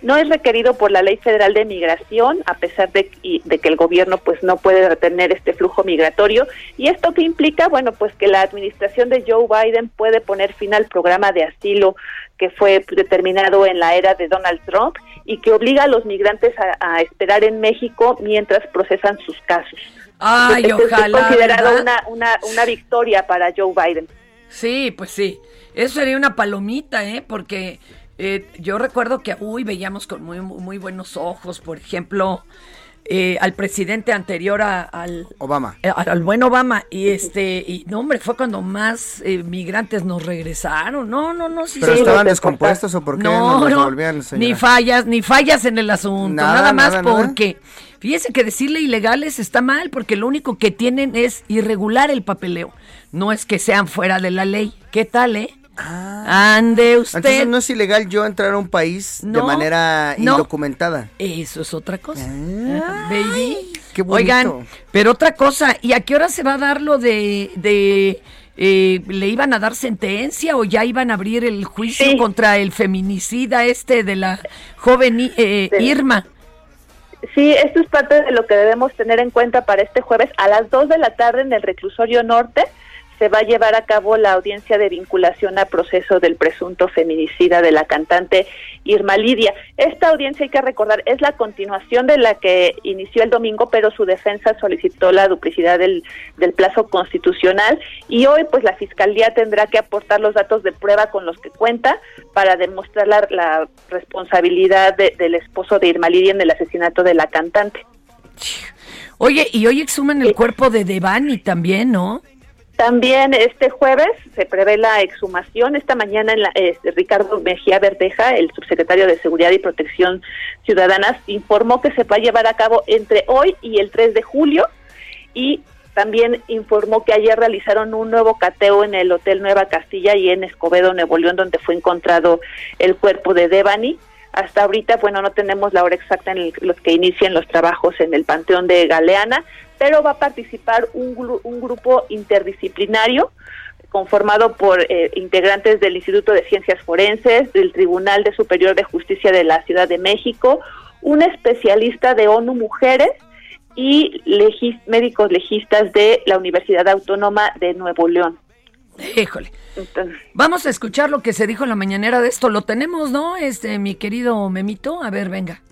no es requerido por la Ley Federal de Migración, a pesar de, que el gobierno pues no puede retener este flujo migratorio. ¿Y esto qué implica? Bueno, pues que la administración de Joe Biden puede poner fin al programa de asilo que fue determinado en la era de Donald Trump y que obliga a los migrantes a, a esperar en México mientras procesan sus casos. Ay, Este es ojalá, considerado ¿verdad? una, una, una victoria para Joe Biden. Sí, pues sí. Eso sería una palomita, ¿eh? Porque eh, yo recuerdo que, uy, veíamos con muy, muy buenos ojos, por ejemplo, eh, al presidente anterior a- al Obama. eh, al, buen Obama y este y no hombre fue cuando más eh, migrantes nos regresaron no no no sí ¿Pero sí. estaban descompuestos o por qué no nos no señora? ni fallas ni fallas en el asunto Nada, nada, más nada, nada. porque fíjese que decirle ilegales está mal porque lo único que tienen es irregular el papeleo no es que sean fuera de la ley qué tal eh ande usted Entonces no es ilegal yo entrar a un país de manera no. indocumentada. Eso es otra cosa. Baby. qué bonito. Oigan, pero otra cosa, ¿y a qué hora se va a dar lo de, de eh, le iban a dar sentencia o ya iban a abrir el juicio Sí. contra el feminicida este de la joven I- eh, Irma? Sí, esto es parte de lo que debemos tener en cuenta para este jueves a las 2 de la tarde en el reclusorio norte. Se va a llevar a cabo la audiencia de vinculación a proceso del presunto feminicida de la cantante Irma Lidia. Esta audiencia, hay que recordar, es la continuación de la que inició el domingo, pero su defensa solicitó la duplicidad del, del plazo constitucional y hoy pues la Fiscalía tendrá que aportar los datos de prueba con los que cuenta para demostrar la, la responsabilidad de- del esposo de Irma Lidia en el asesinato de la cantante. Oye, y hoy exhuman el cuerpo de Devani también, ¿no? También este jueves se prevé la exhumación. Esta mañana en la- eh, Ricardo Mejía Verdeja, el subsecretario de Seguridad y Protección Ciudadana, informó que se va a llevar a cabo entre hoy y el 3 de julio y también informó que ayer realizaron un nuevo cateo en el Hotel Nueva Castilla y en Escobedo, Nuevo León, donde fue encontrado el cuerpo de Devani. Hasta ahorita, bueno, no tenemos la hora exacta en el- los que inician los trabajos en el Panteón de Galeana, pero va a participar un, gru- un grupo interdisciplinario conformado por eh, integrantes del Instituto de Ciencias Forenses, del Tribunal de Superior de Justicia de la Ciudad de México, un especialista de ONU Mujeres y legis- médicos legistas de la Universidad Autónoma de Nuevo León. Híjole. Vamos a escuchar lo que se dijo en la mañanera de esto. Lo tenemos, ¿no? Este, mi querido Memito. A ver, venga.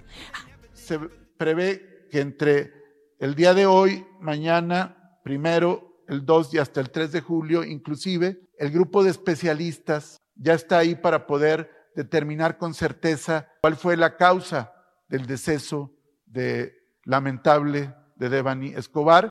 se prevé que entre el día de hoy, mañana, primero, el 2 y hasta el 3 de julio, inclusive, el grupo de especialistas ya está ahí para poder determinar con certeza cuál fue la causa del deceso de lamentable de Devani Escobar.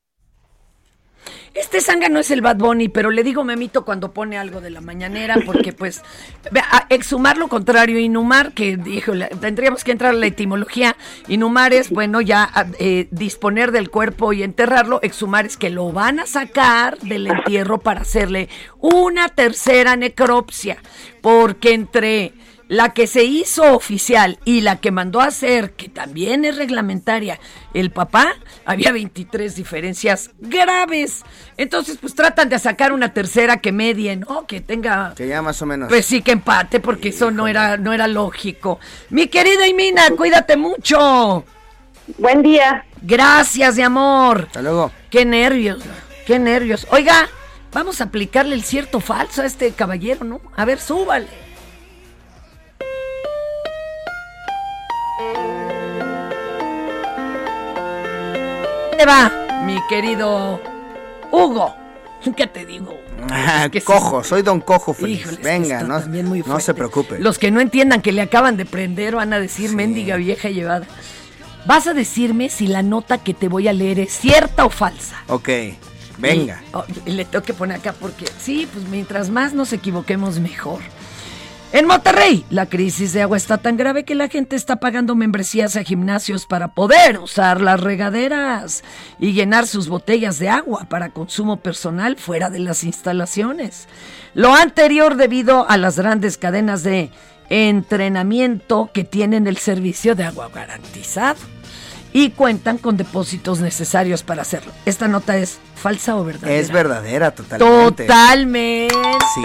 Este zanga no es el Bad Bunny, pero le digo Memito cuando pone algo de la mañanera, porque pues (laughs) exhumar lo contrario, inhumar, que dijo, tendríamos que entrar a la etimología, inhumar es, bueno, ya eh, disponer del cuerpo y enterrarlo, exhumar es que lo van a sacar del entierro para hacerle una tercera necropsia, porque entre la que se hizo oficial y la que mandó a hacer, que también es reglamentaria, el papá, había 23 diferencias graves. Entonces, pues tratan de sacar una tercera que medie, ¿no? Que tenga... Que ya más o menos. Pues sí, que empate, porque eso no era, no era lógico. Mi querida Imina, cuídate mucho. Buen día. Gracias, de amor. Hasta luego. Qué nervios, qué nervios. Oiga, vamos a aplicarle el cierto falso a este caballero, ¿no? A ver, súbale. ¿Dónde va, mi querido Hugo? ¿Qué te digo? Ah, Es que sí. cojo, soy don Cojo Feliz. Híjole, Venga, no, no se preocupe. Los que no entiendan que le acaban de prender van a decir mendiga vieja llevada. Vas a decirme si la nota que te voy a leer es cierta o falsa. Ok, venga. Y- oh, y le tengo que poner acá porque sí, pues mientras más nos equivoquemos mejor. En Monterrey, la crisis de agua está tan grave que la gente está pagando membresías a gimnasios para poder usar las regaderas y llenar sus botellas de agua para consumo personal fuera de las instalaciones. Lo anterior debido a las grandes cadenas de entrenamiento que tienen el servicio de agua garantizado y cuentan con depósitos necesarios para hacerlo. Esta nota es falsa o verdadera. Es verdadera, totalmente. Totalmente. Sí,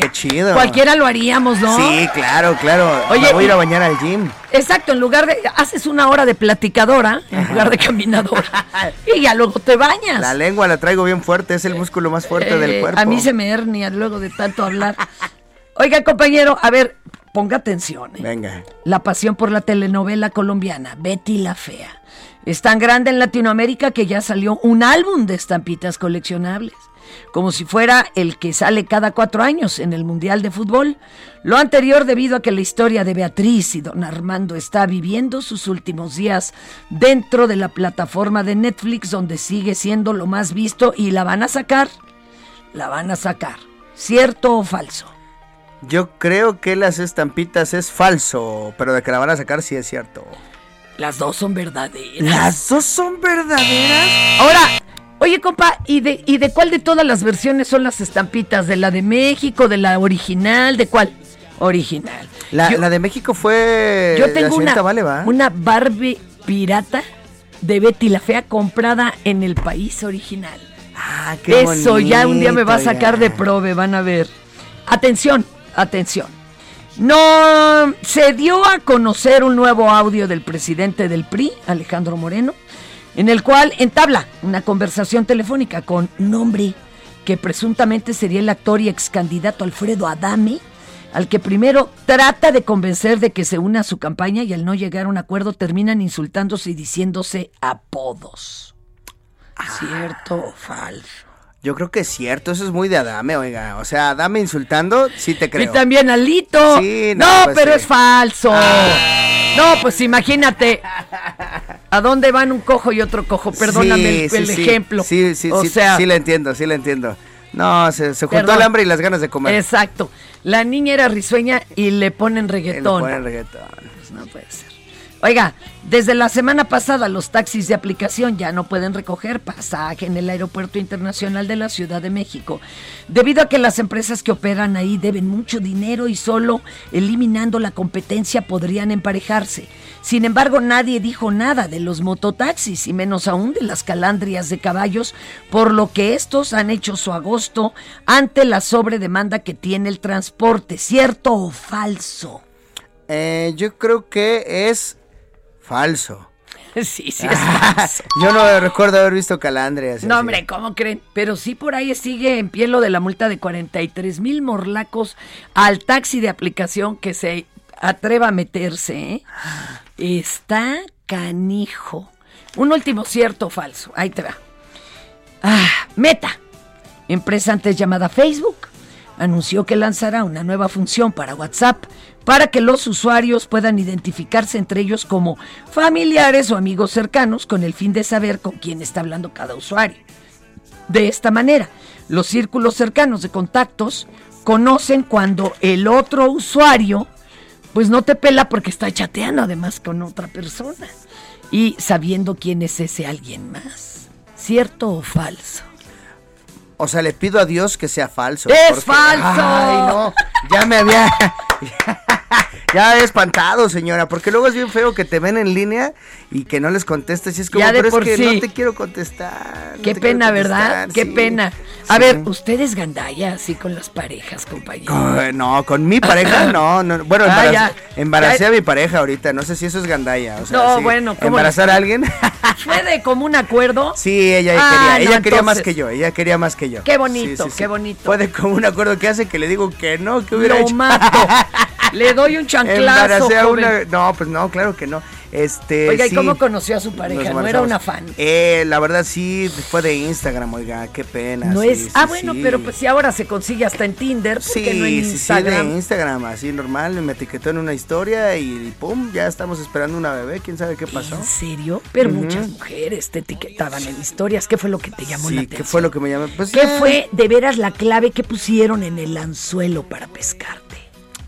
qué chido. Cualquiera lo haríamos, ¿no? Sí, claro, claro. Oye, Me voy a ir a bañar al gym. Exacto, en lugar de haces una hora de platicadora en lugar de caminadora y ya luego te bañas. La lengua la traigo bien fuerte, es el músculo más fuerte del Eh, cuerpo. A mí se me hernia luego de tanto hablar. Oiga, compañero, a ver, ponga atención. ¿eh? Venga. La pasión por la telenovela colombiana Betty la Fea es tan grande en Latinoamérica que ya salió un álbum de estampitas coleccionables. como si fuera el que sale cada cuatro años en el Mundial de Fútbol. Lo anterior debido a que la historia de Beatriz y don Armando está viviendo sus últimos días dentro de la plataforma de Netflix donde sigue siendo lo más visto y la van a sacar, la van a sacar. ¿Cierto o falso? Yo creo que las estampitas es falso, pero de que la van a sacar sí es cierto. Las dos son verdaderas. ¿Las dos son verdaderas? Ahora, oye, compa, ¿y de, ¿y de cuál de todas las versiones son las estampitas? ¿De la de México, de la original? ¿De cuál? Original. La, la de México fue. Yo tengo la una, señorita Vale, ¿va? una Barbie pirata de Betty la Fea comprada en el país original. Ah, qué Eso ya un día me va a sacar ya. de prove, van a ver. Atención, atención. No se dio a conocer un nuevo audio del presidente del PRI, Alejandro Moreno, en el cual entabla una conversación telefónica con un hombre que presuntamente sería el actor y ex candidato Alfredo Adame, al que primero trata de convencer de que se una a su campaña y al no llegar a un acuerdo terminan insultándose y diciéndose apodos. ¿Cierto o falso? Yo creo que es cierto, eso es muy de Adame, oiga. O sea, Adame insultando, sí te creo. Y también Alito. Sí, no, no, pues pero sí. es falso. No, pues imagínate. ¿A dónde van un cojo y otro cojo? Perdóname el, Sí, el sí, sí. ejemplo. Sí, sí, o sí, sea, sí la entiendo, sí la entiendo. No, se, se juntó Perdón. el hambre y las ganas de comer. exacto. La niña era risueña y le ponen Y le reggaetón. ponen reggaetón. Pues no puede ser. Oiga, desde la semana pasada los taxis de aplicación ya no pueden recoger pasaje en el Aeropuerto Internacional de la Ciudad de México, debido a que las empresas que operan ahí deben mucho dinero y solo eliminando la competencia podrían emparejarse. Sin embargo, nadie dijo nada de los mototaxis y menos aún de las calandrias de caballos, por lo que estos han hecho su agosto ante la sobredemanda que tiene el transporte, ¿cierto o falso? Eh, yo creo que es falso. (laughs) Sí, sí, es falso. Yo no recuerdo haber visto calandrias. No, así. hombre, ¿cómo creen? Pero sí por ahí sigue en pie lo de la multa de 43 mil morlacos al taxi de aplicación que se atreva a meterse. ¿eh? Está canijo. Un último cierto o falso. Ahí te va. Ah, Meta, empresa antes llamada Facebook, anunció que lanzará una nueva función para WhatsApp para que los usuarios puedan identificarse entre ellos como familiares o amigos cercanos con el fin de saber con quién está hablando cada usuario. De esta manera, los círculos cercanos de contactos conocen cuando el otro usuario pues no te pela porque está chateando además con otra persona y sabiendo quién es ese alguien más. ¿Cierto o falso? O sea, le pido a Dios que sea falso. ¡Es falso! Ay, no. Ya me había. (laughs) Ya he espantado, señora, porque luego es bien feo que te ven en línea y que no les contestes. Y es como, Ya de pero es por que sí. no te quiero contestar. Qué pena, ¿verdad? Qué pena. A Sí. ver, ustedes gandalla así con las parejas, compañero. Con- no, con mi pareja (laughs) no, no. Bueno, Ah, embaraz- ya. embaracé Ya. a mi pareja ahorita. No sé si eso es gandalla. O sea, No, bueno, ¿cómo ¿Embarazar a alguien? ¿Fue de común acuerdo? Sí, ella Ah, quería, no, ella quería más que yo, ella quería más que yo. Qué bonito, Sí, sí, qué bonito. Fue de como un acuerdo que hace que le digo que no, que hubiera Lo hecho. mato. (laughs) Le doy un chanclazo, Embaracé a una, no, pues no, claro que no. Este, Oiga, ¿y sí, cómo conoció a su pareja? No era una fan. Eh, la verdad sí, fue de Instagram, oiga, qué pena. No sí, es. sí, ah, bueno, pero pues si ahora se consigue hasta en Tinder, ¿por qué no en sí, sí, de Instagram? Instagram, así normal, me etiquetó en una historia y pum, ya estamos esperando una bebé, quién sabe qué pasó. ¿En serio? Pero muchas mujeres te etiquetaban en historias. ¿Qué fue lo que te llamó la Sí, atención? ¿qué fue lo que me llamó? Pues, ¿Qué eh, fue de veras la clave que pusieron en el anzuelo para pescarte?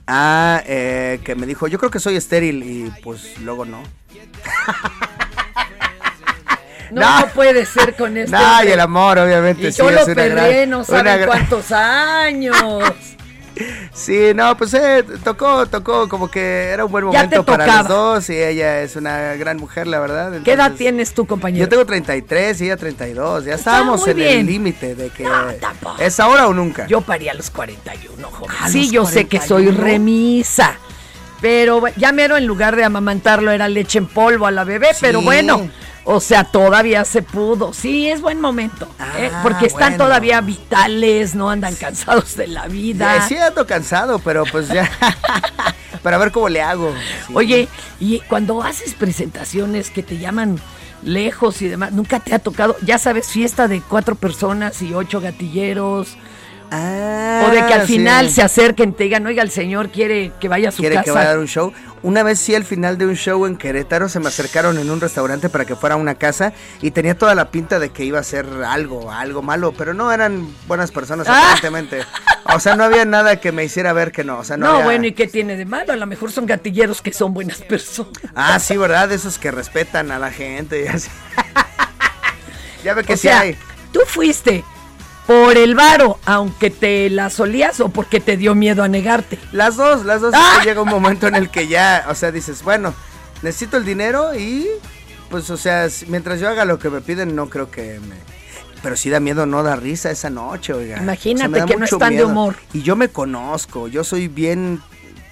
Ah, eh, que me dijo, yo creo que soy estéril y pues luego no. No, No. no puede ser con (laughs) este. No, y el amor, obviamente. Y sí, yo lo una gran- perré, no saben gran- cuántos años. (laughs) Sí, no, pues eh, tocó, tocó, como que era un buen momento para los dos y ella es una gran mujer, la verdad. ¿Qué edad tienes tú, compañero? Yo tengo 33 y ella 32, ya estábamos en bien. el límite de que es ahora o nunca. Yo parí a los 41, joven. ¿A sí, los yo sé que soy 41? remisa. Pero ya mero en lugar de amamantarlo era leche en polvo a la bebé, pero bueno, o sea, todavía se pudo. Sí, es buen momento, ¿eh? Ah, porque están bueno. todavía vitales, no andan cansados de la vida. Ya, sí ando cansado, pero pues ya (laughs) para ver cómo le hago. Sí. Oye, y cuando haces presentaciones que te llaman lejos y demás. Nunca te ha tocado, ya sabes, fiesta de cuatro personas y ocho gatilleros. O de que al Ah, sí. final se acerquen te digan, oiga, el señor quiere que vaya a su quiere casa. que vaya a dar un show. Una vez sí al final de un show en Querétaro se me acercaron en un restaurante para que fuera a una casa y tenía toda la pinta de que iba a ser algo, algo malo, pero no eran buenas personas Ah. aparentemente. O sea, no había nada que me hiciera ver que no. O sea, no, No, había- bueno, ¿y qué tiene de malo? A lo mejor son gatilleros que son buenas (laughs) personas. Ah, sí, ¿verdad? Esos que respetan a la gente y así. (laughs) ya ve que o sí sea, hay. tú fuiste por el varo, aunque te la solías o porque te dio miedo a negarte. Las dos, las dos. ¡Ah! Llega un momento en el que ya, o sea, dices, bueno, necesito el dinero y, pues, o sea, mientras yo haga lo que me piden, no creo que me... Pero sí da miedo, no da risa esa noche, oiga. Imagínate da que no están de humor. Y yo me conozco, yo soy bien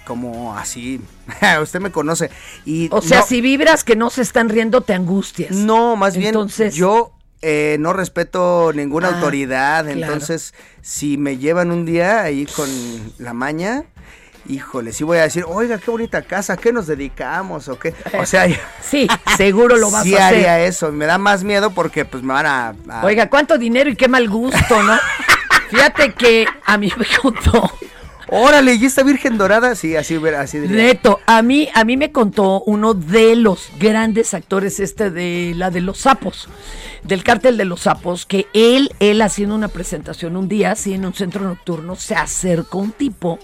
como así. (laughs) Usted me conoce. Y O sea, no- si vibras que no se están riendo, te angustias. No, más bien Entonces- yo eh, no respeto ninguna Ah, autoridad, claro. entonces si me llevan un día ahí con la maña, híjole, sí voy a decir, oiga, qué bonita casa, ¿qué nos dedicamos o qué? O sea, (laughs) Sí, seguro lo vas sí a hacer. haría eso, me da más miedo porque pues me van a... a- Oiga, ¿cuánto dinero y qué mal gusto, no? (laughs) Fíjate que a mí me contó. Órale, ¿y esta virgen dorada? Sí, así, así diría. Neto, a mí, a mí me contó uno de los grandes actores, este de la de los sapos, del cártel de los sapos, que él, él haciendo una presentación un día, así en un centro nocturno, se acercó un tipo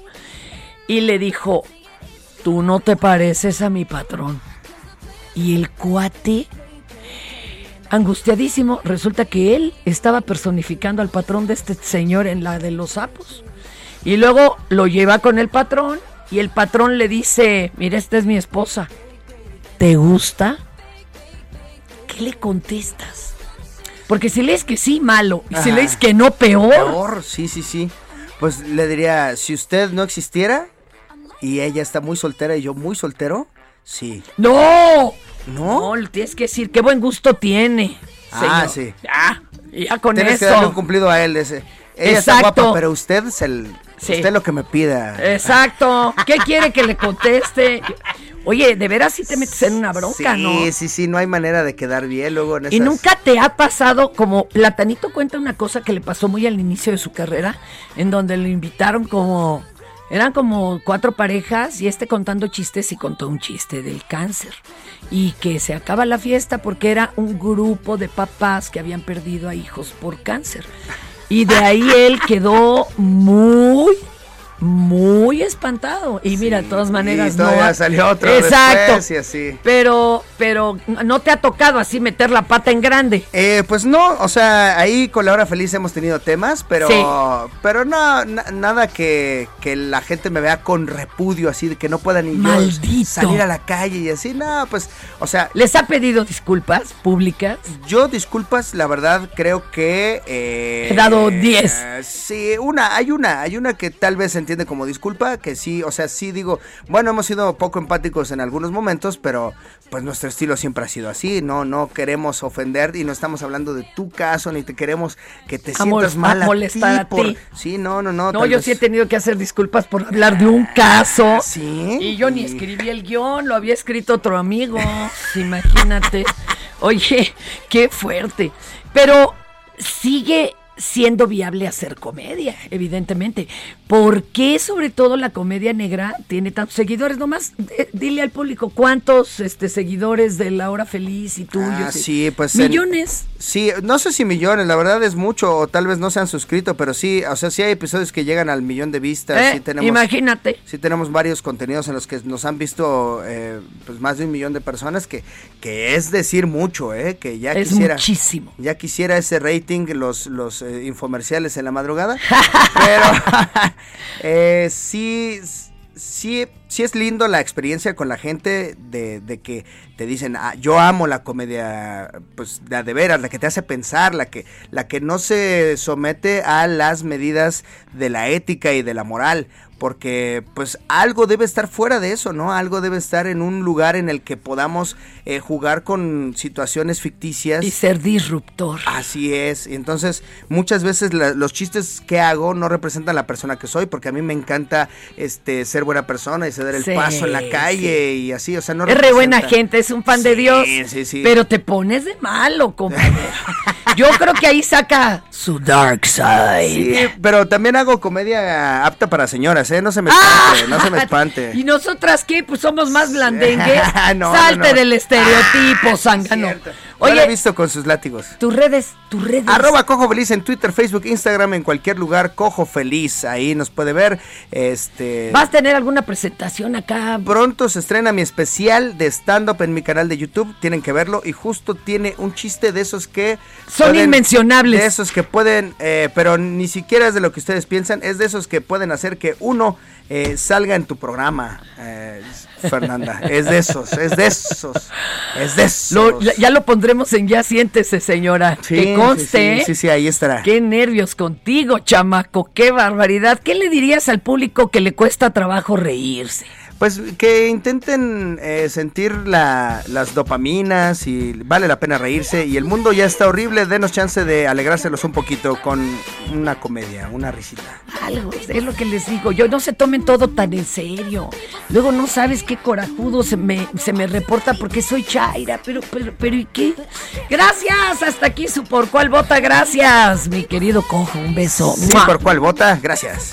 y le dijo, tú no te pareces a mi patrón. Y el cuate, angustiadísimo, resulta que él estaba personificando al patrón de este señor en la de los sapos. Y luego lo lleva con el patrón y el patrón le dice, mira, esta es mi esposa. ¿Te gusta? ¿Qué le contestas? Porque si lees que sí, malo. Y si Ajá. lees que no, peor. Peor, sí, sí, sí. Pues le diría, si usted no existiera y ella está muy soltera y yo muy soltero, sí. ¡No! ¿No? le tienes que decir, qué buen gusto tiene. Ah, sí. Ya, ya con Tienes eso. que darle un cumplido a él. Ese. Ella está Exacto. guapa, pero usted es el. Sí. Usted lo que me pida. Exacto. ¿Qué quiere que le conteste? Oye, de veras sí te metes en una bronca, sí, ¿no? sí, sí, no hay manera de quedar bien luego en esas... Y nunca te ha pasado como Platanito cuenta una cosa que le pasó muy al inicio de su carrera, en donde lo invitaron como eran como cuatro parejas y este contando chistes y contó un chiste del cáncer y que se acaba la fiesta porque era un grupo de papás que habían perdido a hijos por cáncer. Y de ahí él quedó muy muy espantado y mira, de todas maneras Y no salió otro Exacto. después y así. Pero pero no te ha tocado así meter la pata en grande. Eh, pues no, o sea, ahí con la hora feliz hemos tenido temas, pero, Sí. pero no, na- nada que, que la gente me vea con repudio, así de que no pueda ni yo salir a la calle y así, no, pues, o sea, ¿Les ha pedido disculpas públicas? yo disculpas, la verdad creo que... eh, He dado 10. eh, sí, una, hay una, hay una que tal vez se entiende como disculpa, que sí, o sea, sí digo, bueno, hemos sido poco empáticos en algunos momentos, pero pues nuestro estilo siempre ha sido así, no, no queremos ofender y no estamos hablando de tu caso, ni te queremos que te A mol- sientas mal a a molestar ti a por- ti. Sí, no, no, no. No, yo vez- sí he tenido que hacer disculpas por hablar de un caso. Sí. Y yo ni escribí el guion, lo había escrito otro amigo. (laughs) Imagínate. Oye, qué fuerte. Pero sigue siendo viable hacer comedia, evidentemente. ¿Por qué sobre todo la comedia negra tiene tantos seguidores? Nomás eh, dile al público cuántos este, seguidores de La Hora Feliz y tuyos. Ah, sí, pues. en- Millones. sí, no sé si millones, la verdad es mucho, o tal vez no se han suscrito, pero sí, o sea, sí hay episodios que llegan al millón de vistas. Eh, sí tenemos, imagínate. Sí tenemos varios contenidos en los que nos han visto eh, pues más de un millón de personas, que, que es decir mucho, ¿eh? Que ya Es quisiera. muchísimo. Ya quisiera ese rating, los, los eh, infomerciales en la madrugada. (laughs) pero eh, sí, sí, sí es lindo la experiencia con la gente de, de que te dicen, "Ah, yo amo la comedia, pues la de veras, la que te hace pensar, la que, la que no se somete a las medidas de la ética y de la moral. Porque pues algo debe estar fuera de eso, ¿no? Algo debe estar en un lugar en el que podamos eh, jugar con situaciones ficticias. Y ser disruptor. Así es. Entonces, muchas veces la- los chistes que hago no representan la persona que soy, porque a mí me encanta este ser buena persona y ceder el Sí, paso en la calle y así, o sea, no es re buena gente, es un pan de Dios. sí, sí. Pero te pones de malo, compañero. (laughs) Yo creo que ahí saca su dark side. Sí, pero también hago comedia apta para señoras, ¿eh? No se me espante, no se me espante. (laughs) ¿Y nosotras qué? Pues somos más blandengues. (laughs) No, Salte no, no. del estereotipo, zángano. Oye, Oye, he visto con sus látigos. tus redes, tus redes. Arroba Cojo Feliz en Twitter, Facebook, Instagram, en cualquier lugar, Cojo Feliz, ahí nos puede ver. Este ¿Vas a tener alguna presentación acá? Pronto se estrena mi especial de stand-up en mi canal de YouTube, tienen que verlo, y justo tiene un chiste de esos que... Son inmencionables. De esos que pueden, eh, pero ni siquiera es de lo que ustedes piensan, es de esos que pueden hacer que uno eh, salga en tu programa, eh, Fernanda. es de esos, es de esos, es de esos. Lo- ya- lo pondremos en Ya Siéntese, señora. Sí, que conste. sí, ¿eh? sí, sí, ahí estará. Qué nervios contigo, chamaco. Qué barbaridad. ¿Qué le dirías al público que le cuesta trabajo reírse? Pues que intenten eh, sentir la- las dopaminas y vale la pena reírse y el mundo ya está horrible, denos chance de alegrárselos un poquito con una comedia, una risita. Algo, es lo que les digo. Yo no se tomen todo tan en serio. Luego no sabes qué corajudo se me, se me reporta porque soy Chaira. Pero, pero, pero, ¿y qué? Gracias. Hasta aquí su por cuál vota. Gracias, mi querido cojo. Un beso. Sí, por cuál vota, gracias.